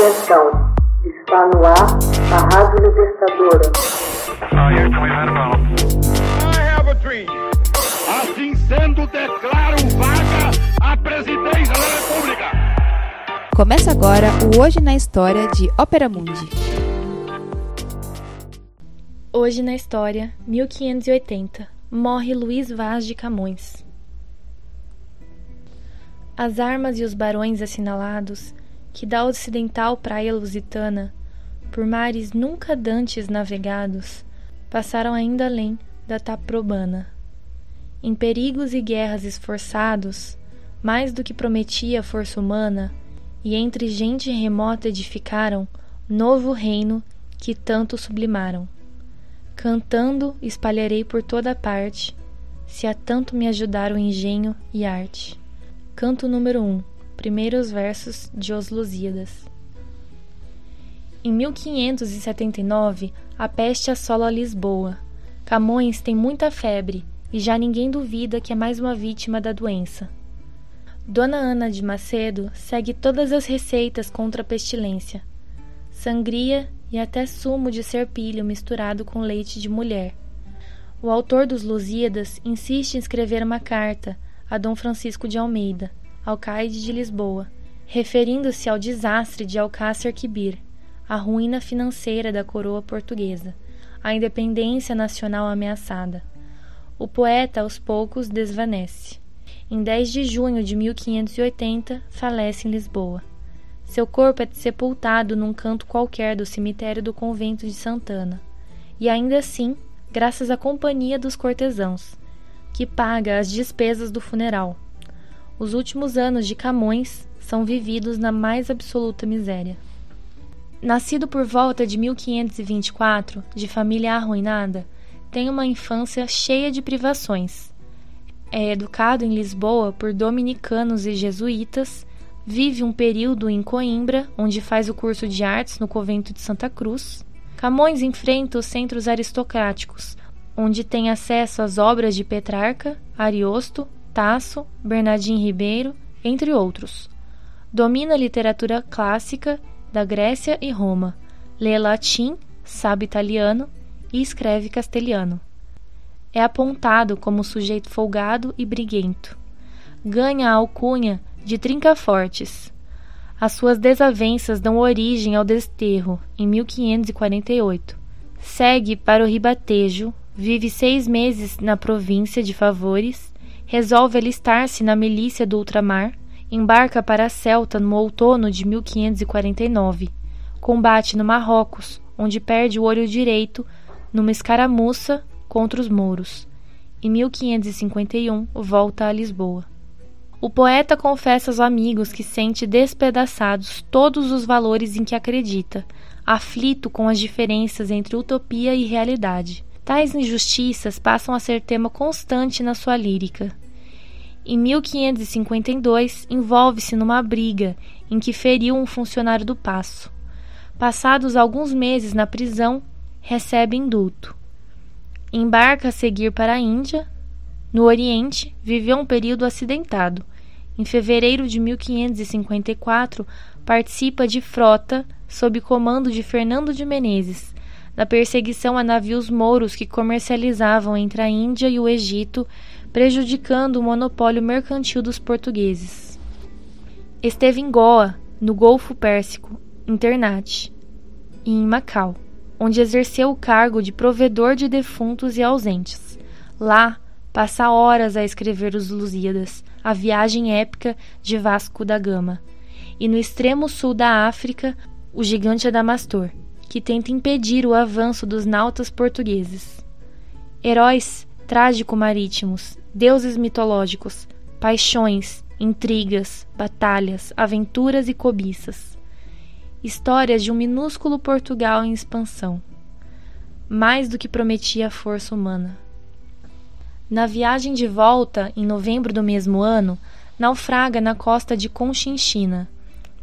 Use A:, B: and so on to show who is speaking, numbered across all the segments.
A: Atenção, está no ar a Rádio Libertadora.
B: Assim sendo, declaro vaga a presidência da República.
C: Começa agora o Hoje na História de Ópera Mundi.
D: Hoje na História, 1580, morre Luís Vaz de Camões. As armas e os barões assinalados que da ocidental praia lusitana, por mares nunca dantes navegados, passaram ainda além da Taprobana. Em perigos e guerras esforçados, mais do que prometia a força humana, e entre gente remota edificaram novo reino que tanto sublimaram. Cantando espalharei por toda parte, se a tanto me ajudar o engenho e arte. Canto número 1. Um, primeiros versos de Os Lusíadas. Em 1579, a peste assola Lisboa. Camões tem muita febre e já ninguém duvida que é mais uma vítima da doença. Dona Ana de Macedo segue todas as receitas contra a pestilência. Sangria e até sumo de serpilho misturado com leite de mulher. O autor dos Lusíadas insiste em escrever uma carta a Dom Francisco de Almeida, alcaide de Lisboa, referindo-se ao desastre de Alcácer Quibir, a ruína financeira da coroa portuguesa, a independência nacional ameaçada. O poeta aos poucos desvanece. Em 10 de junho de 1580, falece em Lisboa. Seu corpo é sepultado num canto qualquer do cemitério do convento de Santana. E ainda assim, graças à companhia dos cortesãos, que paga as despesas do funeral. Os últimos anos de Camões são vividos na mais absoluta miséria. Nascido por volta de 1524, de família arruinada, tem uma infância cheia de privações. É educado em Lisboa por dominicanos e jesuítas, vive um período em Coimbra, onde faz o curso de artes no convento de Santa Cruz. Camões enfrenta os centros aristocráticos, onde tem acesso às obras de Petrarca, Ariosto, Tasso, Bernardino Ribeiro, entre outros. Domina a literatura clássica da Grécia e Roma, lê latim, sabe italiano e escreve castelhano. É apontado como sujeito folgado e briguento. Ganha a alcunha de Trincafortes. As suas desavenças dão origem ao desterro em 1548. Segue para o Ribatejo, vive seis meses na província de Favores resolve alistar-se na milícia do ultramar, embarca para a Celta no outono de 1549, combate no Marrocos, onde perde o olho direito numa escaramuça contra os mouros. Em 1551, volta a Lisboa. O poeta confessa aos amigos que sente despedaçados todos os valores em que acredita, aflito com as diferenças entre utopia e realidade. Tais injustiças passam a ser tema constante na sua lírica. Em 1552, envolve-se numa briga em que feriu um funcionário do Paço. Passados alguns meses na prisão, recebe indulto. Embarca a seguir para a Índia. No Oriente, viveu um período acidentado. Em fevereiro de 1554, participa de frota sob comando de Fernando de Menezes, na perseguição a navios mouros que comercializavam entre a Índia e o Egito, prejudicando o monopólio mercantil dos portugueses. Esteve em Goa, no Golfo Pérsico, Ternate, e em Macau, onde exerceu o cargo de provedor de defuntos e ausentes. Lá, passa horas a escrever os Lusíadas, a viagem épica de Vasco da Gama, e no extremo sul da África, o gigante Adamastor, que tenta impedir o avanço dos nautas portugueses. Heróis trágico-marítimos, deuses mitológicos, paixões, intrigas, batalhas, aventuras e cobiças. Histórias de um minúsculo Portugal em expansão. Mais do que prometia a força humana. Na viagem de volta, em novembro do mesmo ano, naufraga na costa de Conchinchina.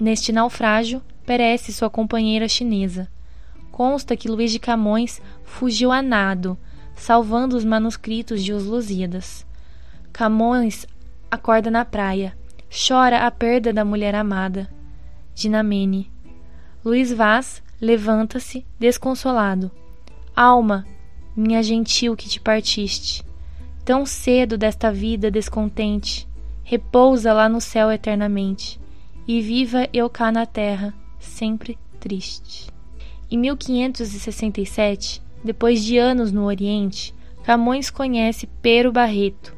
D: Neste naufrágio, perece sua companheira chinesa consta que Luís de Camões fugiu a nado, salvando os manuscritos de Os Lusíadas. Camões acorda na praia, chora a perda da mulher amada, Dinamene. Luiz Vaz levanta-se, desconsolado. Alma, minha gentil que te partiste, tão cedo desta vida descontente, repousa lá no céu eternamente, e viva eu cá na terra, sempre triste. Em 1567, depois de anos no Oriente, Camões conhece Pero Barreto.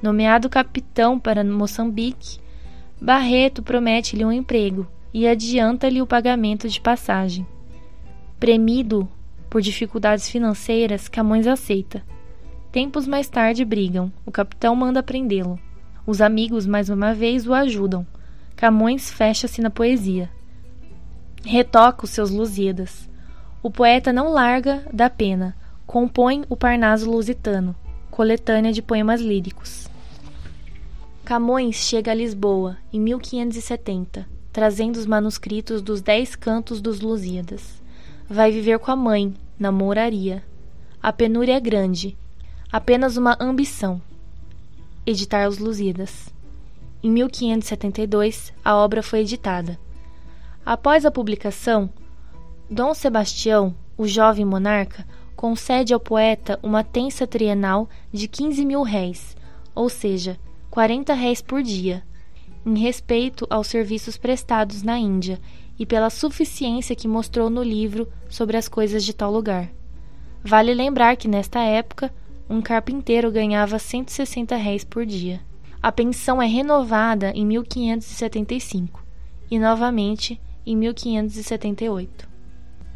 D: Nomeado capitão para Moçambique, Barreto promete-lhe um emprego e adianta-lhe o pagamento de passagem. Premido por dificuldades financeiras, Camões aceita. Tempos mais tarde brigam. O capitão manda prendê-lo. Os amigos mais uma vez o ajudam. Camões fecha-se na poesia. Retoca os seus Lusíadas. O poeta não larga da pena. Compõe o Parnaso Lusitano, coletânea de poemas líricos. Camões chega a Lisboa em 1570 trazendo os manuscritos dos Dez Cantos dos Lusíadas. Vai viver com a mãe, na moraria. A penúria é grande, apenas uma ambição: editar os Lusíadas. Em 1572, a obra foi editada. Após a publicação, Dom Sebastião, o jovem monarca, concede ao poeta uma tensa trienal de 15 mil réis, ou seja, 40 réis por dia, em respeito aos serviços prestados na Índia e pela suficiência que mostrou no livro sobre as coisas de tal lugar. Vale lembrar que nesta época um carpinteiro ganhava 160 réis por dia. A pensão é renovada em 1575 e novamente em 1578.